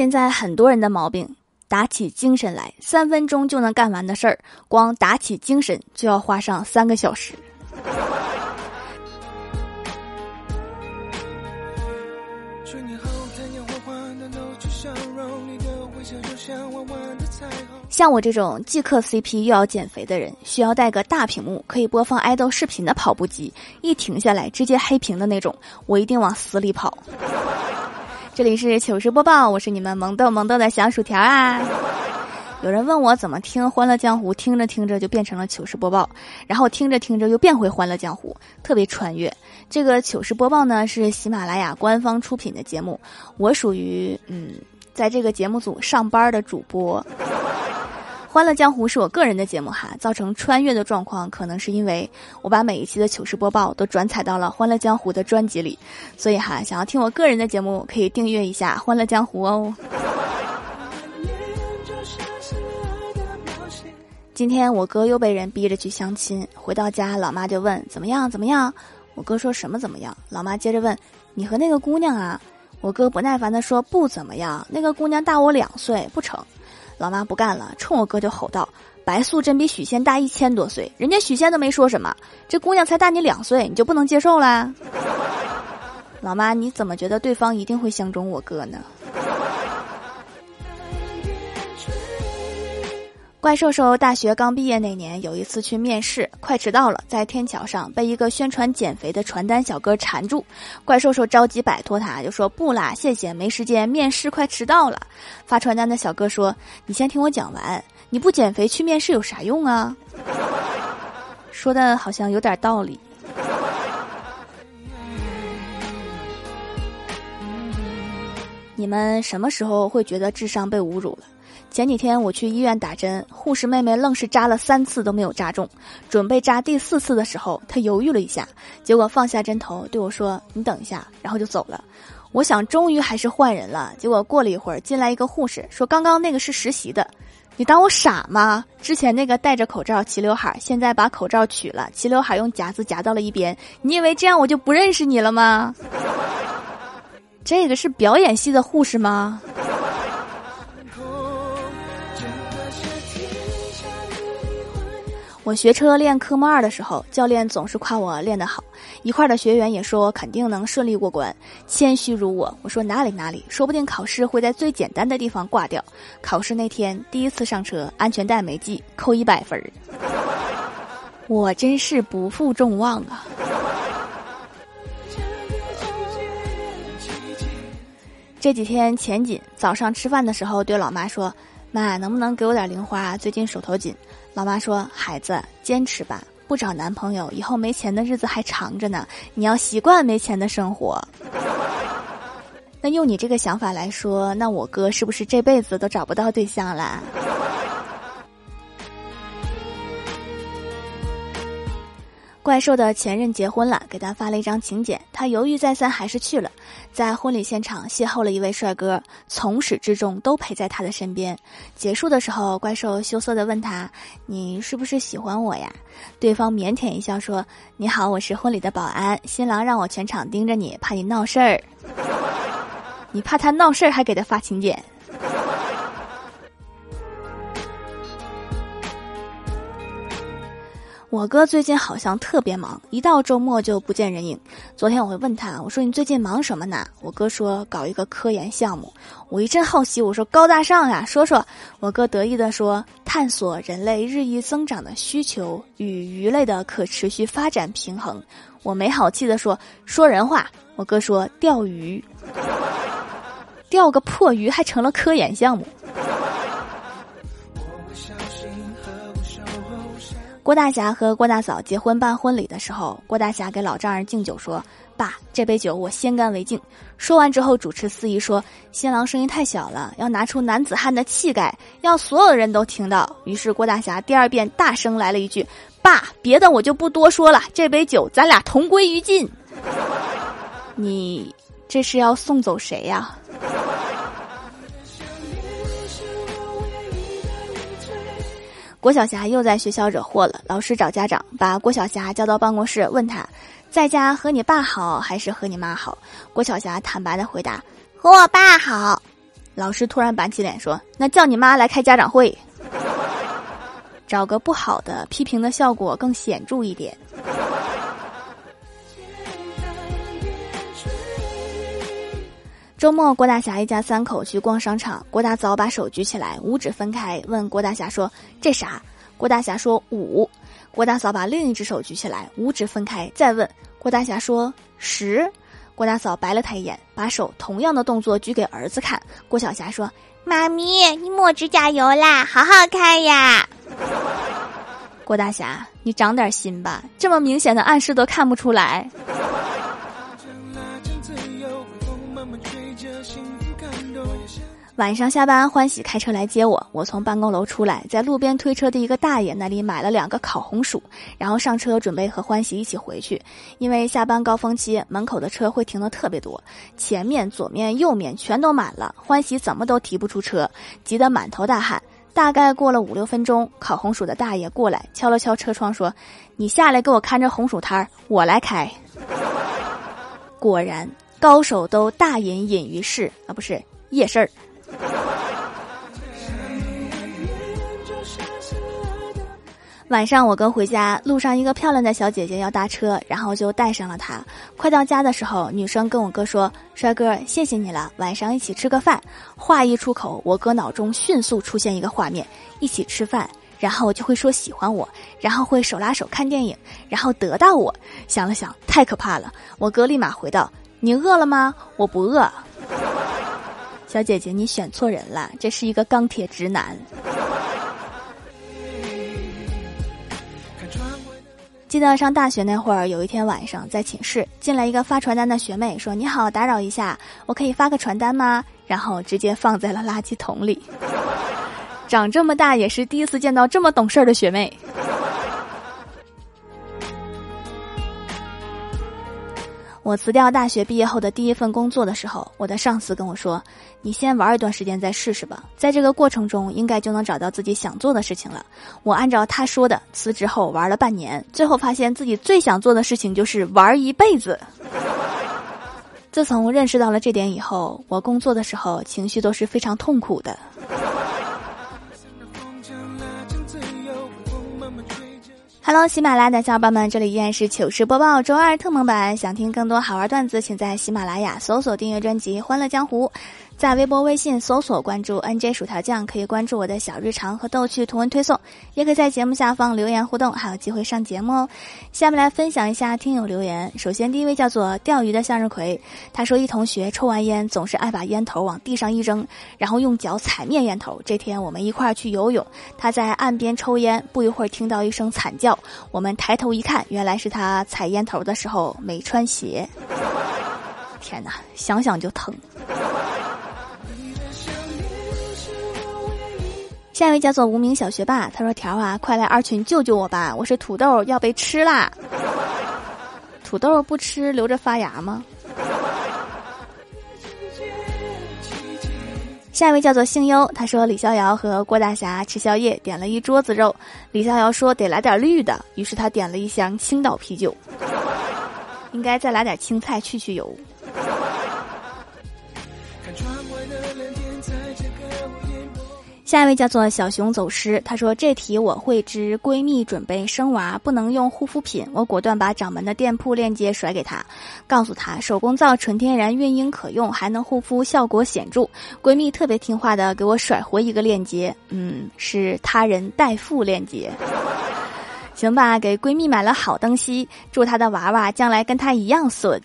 现在很多人的毛病，打起精神来，三分钟就能干完的事儿，光打起精神就要花上三个小时。像我这种既磕 CP 又要减肥的人，需要带个大屏幕可以播放爱豆视频的跑步机，一停下来直接黑屏的那种，我一定往死里跑。这里是糗事播报，我是你们萌逗萌逗的小薯条啊。有人问我怎么听《欢乐江湖》，听着听着就变成了糗事播报，然后听着听着又变回《欢乐江湖》，特别穿越。这个糗事播报呢是喜马拉雅官方出品的节目，我属于嗯，在这个节目组上班的主播。《欢乐江湖》是我个人的节目哈，造成穿越的状况，可能是因为我把每一期的糗事播报都转采到了《欢乐江湖》的专辑里，所以哈，想要听我个人的节目，可以订阅一下《欢乐江湖》哦。今天我哥又被人逼着去相亲，回到家，老妈就问怎么样怎么样，我哥说什么怎么样，老妈接着问你和那个姑娘啊，我哥不耐烦的说不怎么样，那个姑娘大我两岁，不成。老妈不干了，冲我哥就吼道：“白素贞比许仙大一千多岁，人家许仙都没说什么，这姑娘才大你两岁，你就不能接受啦？” 老妈，你怎么觉得对方一定会相中我哥呢？怪兽兽大学刚毕业那年，有一次去面试，快迟到了，在天桥上被一个宣传减肥的传单小哥缠住。怪兽兽着急摆脱他，就说：“不啦，谢谢，没时间，面试快迟到了。”发传单的小哥说：“你先听我讲完，你不减肥去面试有啥用啊？”说的好像有点道理。你们什么时候会觉得智商被侮辱了？前几天我去医院打针，护士妹妹愣是扎了三次都没有扎中，准备扎第四次的时候，她犹豫了一下，结果放下针头对我说：“你等一下。”然后就走了。我想终于还是换人了，结果过了一会儿进来一个护士说：“刚刚那个是实习的，你当我傻吗？之前那个戴着口罩齐刘海，现在把口罩取了，齐刘海用夹子夹到了一边，你以为这样我就不认识你了吗？这个是表演系的护士吗？”我学车练科目二的时候，教练总是夸我练得好，一块的学员也说肯定能顺利过关。谦虚如我，我说哪里哪里，说不定考试会在最简单的地方挂掉。考试那天第一次上车，安全带没系，扣一百分儿。我真是不负众望啊！这几天钱紧，早上吃饭的时候对老妈说：“妈，能不能给我点零花？最近手头紧。”老妈说：“孩子，坚持吧，不找男朋友，以后没钱的日子还长着呢。你要习惯没钱的生活。那用你这个想法来说，那我哥是不是这辈子都找不到对象了？”怪兽的前任结婚了，给他发了一张请柬，他犹豫再三，还是去了。在婚礼现场邂逅了一位帅哥，从始至终都陪在他的身边。结束的时候，怪兽羞涩地问他：“你是不是喜欢我呀？”对方腼腆一笑说：“你好，我是婚礼的保安，新郎让我全场盯着你，怕你闹事儿。你怕他闹事儿，还给他发请柬。”我哥最近好像特别忙，一到周末就不见人影。昨天我会问他，我说你最近忙什么呢？我哥说搞一个科研项目。我一阵好奇，我说高大上呀，说说。我哥得意地说，探索人类日益增长的需求与鱼类的可持续发展平衡。我没好气地说，说人话。我哥说钓鱼，钓个破鱼还成了科研项目。郭大侠和郭大嫂结婚办婚礼的时候，郭大侠给老丈人敬酒说：“爸，这杯酒我先干为敬。”说完之后，主持司仪说：“新郎声音太小了，要拿出男子汉的气概，要所有人都听到。”于是郭大侠第二遍大声来了一句：“爸，别的我就不多说了，这杯酒咱俩同归于尽。”你这是要送走谁呀？郭晓霞又在学校惹祸了，老师找家长，把郭晓霞叫到办公室，问他，在家和你爸好还是和你妈好？郭晓霞坦白的回答：和我爸好。老师突然板起脸说：“那叫你妈来开家长会，找个不好的，批评的效果更显著一点。”周末，郭大侠一家三口去逛商场。郭大嫂把手举起来，五指分开，问郭大侠说：“这啥？”郭大侠说：“五。”郭大嫂把另一只手举起来，五指分开，再问郭大侠说：“十。”郭大嫂白了他一眼，把手同样的动作举给儿子看。郭小霞说：“妈咪，你抹指甲油啦，好好看呀。”郭大侠，你长点心吧，这么明显的暗示都看不出来。晚上下班，欢喜开车来接我。我从办公楼出来，在路边推车的一个大爷那里买了两个烤红薯，然后上车准备和欢喜一起回去。因为下班高峰期，门口的车会停的特别多，前面、左面、右面全都满了。欢喜怎么都提不出车，急得满头大汗。大概过了五六分钟，烤红薯的大爷过来敲了敲车窗，说：“你下来给我看着红薯摊儿，我来开。”果然，高手都大隐隐于市啊，不是夜市儿。晚上我哥回家，路上一个漂亮的小姐姐要搭车，然后就带上了她。快到家的时候，女生跟我哥说：“帅哥，谢谢你了，晚上一起吃个饭。”话一出口，我哥脑中迅速出现一个画面：一起吃饭，然后就会说喜欢我，然后会手拉手看电影，然后得到我。想了想，太可怕了。我哥立马回道：“你饿了吗？我不饿。”小姐姐，你选错人了，这是一个钢铁直男。记得上大学那会儿，有一天晚上在寝室进来一个发传单的学妹，说：“你好，打扰一下，我可以发个传单吗？”然后直接放在了垃圾桶里。长这么大也是第一次见到这么懂事儿的学妹。我辞掉大学毕业后的第一份工作的时候，我的上司跟我说：“你先玩一段时间再试试吧，在这个过程中应该就能找到自己想做的事情了。”我按照他说的辞职后玩了半年，最后发现自己最想做的事情就是玩一辈子。自从认识到了这点以后，我工作的时候情绪都是非常痛苦的。Hello，喜马拉雅的小伙伴们，这里依然是糗事播报周二特蒙版。想听更多好玩段子，请在喜马拉雅搜索订阅专辑《欢乐江湖》。在微博、微信搜索关注 “nj 薯条酱”，可以关注我的小日常和逗趣图文推送，也可以在节目下方留言互动，还有机会上节目哦。下面来分享一下听友留言。首先，第一位叫做钓鱼的向日葵，他说：“一同学抽完烟总是爱把烟头往地上一扔，然后用脚踩灭烟头。这天我们一块儿去游泳，他在岸边抽烟，不一会儿听到一声惨叫，我们抬头一看，原来是他踩烟头的时候没穿鞋。天哪，想想就疼。”下一位叫做无名小学霸，他说：“条啊，快来二群救救我吧！我是土豆，要被吃啦！土豆不吃留着发芽吗？”下一位叫做星优，他说：“李逍遥和郭大侠吃宵夜，点了一桌子肉。李逍遥说得来点绿的，于是他点了一箱青岛啤酒，应该再来点青菜去去油。”下一位叫做小熊走失，他说这题我会知。闺蜜准备生娃，不能用护肤品，我果断把掌门的店铺链接甩给她，告诉她手工皂纯天然，孕婴可用，还能护肤，效果显著。闺蜜特别听话的给我甩回一个链接，嗯，是他人代付链接。行吧，给闺蜜买了好东西，祝她的娃娃将来跟她一样损。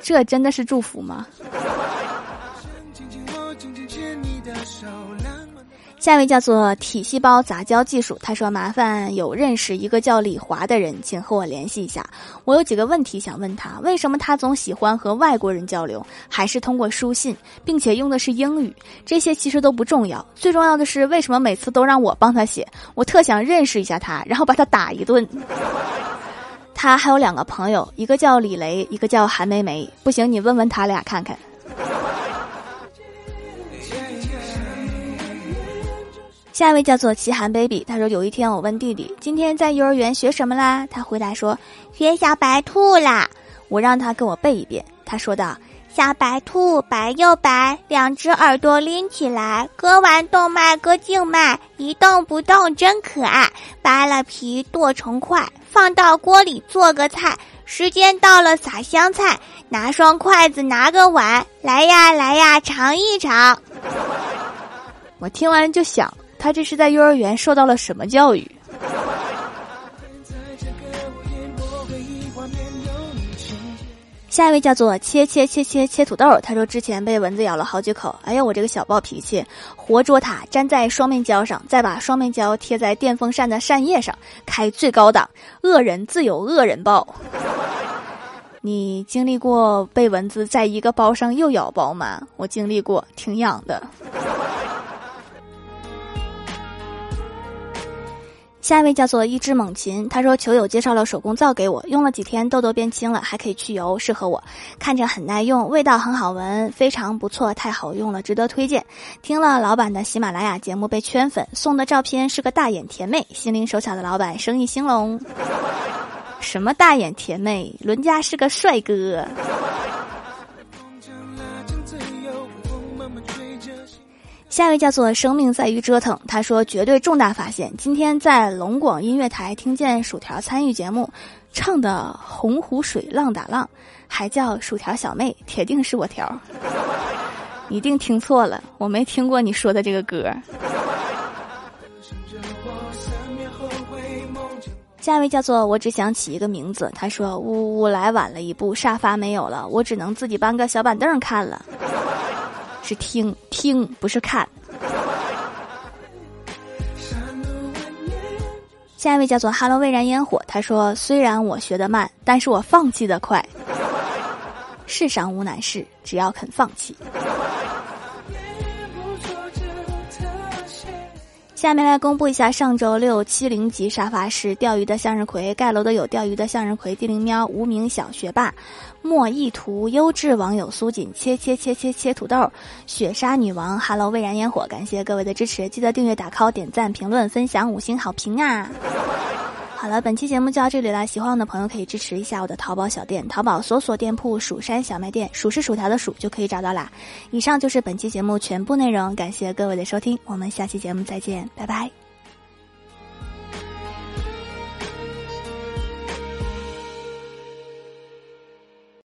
这真的是祝福吗？下一位叫做体细胞杂交技术，他说：“麻烦有认识一个叫李华的人，请和我联系一下。我有几个问题想问他，为什么他总喜欢和外国人交流，还是通过书信，并且用的是英语？这些其实都不重要，最重要的是为什么每次都让我帮他写？我特想认识一下他，然后把他打一顿。他还有两个朋友，一个叫李雷，一个叫韩梅梅。不行，你问问他俩看看。”下一位叫做奇寒 baby，他说有一天我问弟弟今天在幼儿园学什么啦？他回答说学小白兔啦。我让他给我背一遍。他说道：小白兔白又白，两只耳朵拎起来，割完动脉割静脉，一动不动真可爱。扒了皮剁成块，放到锅里做个菜。时间到了撒香菜，拿双筷子拿个碗，来呀来呀尝一尝。我听完就想，他这是在幼儿园受到了什么教育？下一位叫做切切切切切土豆，他说之前被蚊子咬了好几口，哎呀，我这个小暴脾气，活捉它，粘在双面胶上，再把双面胶贴在电风扇的扇叶上，开最高档，恶人自有恶人报。你经历过被蚊子在一个包上又咬包吗？我经历过，挺痒的。下一位叫做一只猛禽，他说球友介绍了手工皂给我，用了几天痘痘变轻了，还可以去油，适合我，看着很耐用，味道很好闻，非常不错，太好用了，值得推荐。听了老板的喜马拉雅节目被圈粉，送的照片是个大眼甜妹，心灵手巧的老板生意兴隆。什么大眼甜妹，伦家是个帅哥。下一位叫做“生命在于折腾”，他说：“绝对重大发现！今天在龙广音乐台听见薯条参与节目，唱的《洪湖水浪打浪》，还叫薯条小妹，铁定是我条。一定听错了，我没听过你说的这个歌。”下一位叫做“我只想起一个名字”，他说：“呜呜，来晚了一步，沙发没有了，我只能自己搬个小板凳看了。”是听听，不是看。下一位叫做 “Hello 蔚然烟火”，他说：“虽然我学得慢，但是我放弃的快。世上无难事，只要肯放弃。”下面来公布一下上周六七零级沙发是钓鱼的向日葵，盖楼的有钓鱼的向日葵、地灵喵、无名小学霸、莫意图、优质网友苏锦、切切切切切土豆、雪莎女王、Hello 蔚然烟火，感谢各位的支持，记得订阅、打 call、点赞、评论、分享、五星好评啊！好了，本期节目就到这里了。喜欢我的朋友可以支持一下我的淘宝小店，淘宝搜索店铺“蜀山小卖店”，数是薯条的数就可以找到啦。以上就是本期节目全部内容，感谢各位的收听，我们下期节目再见，拜拜。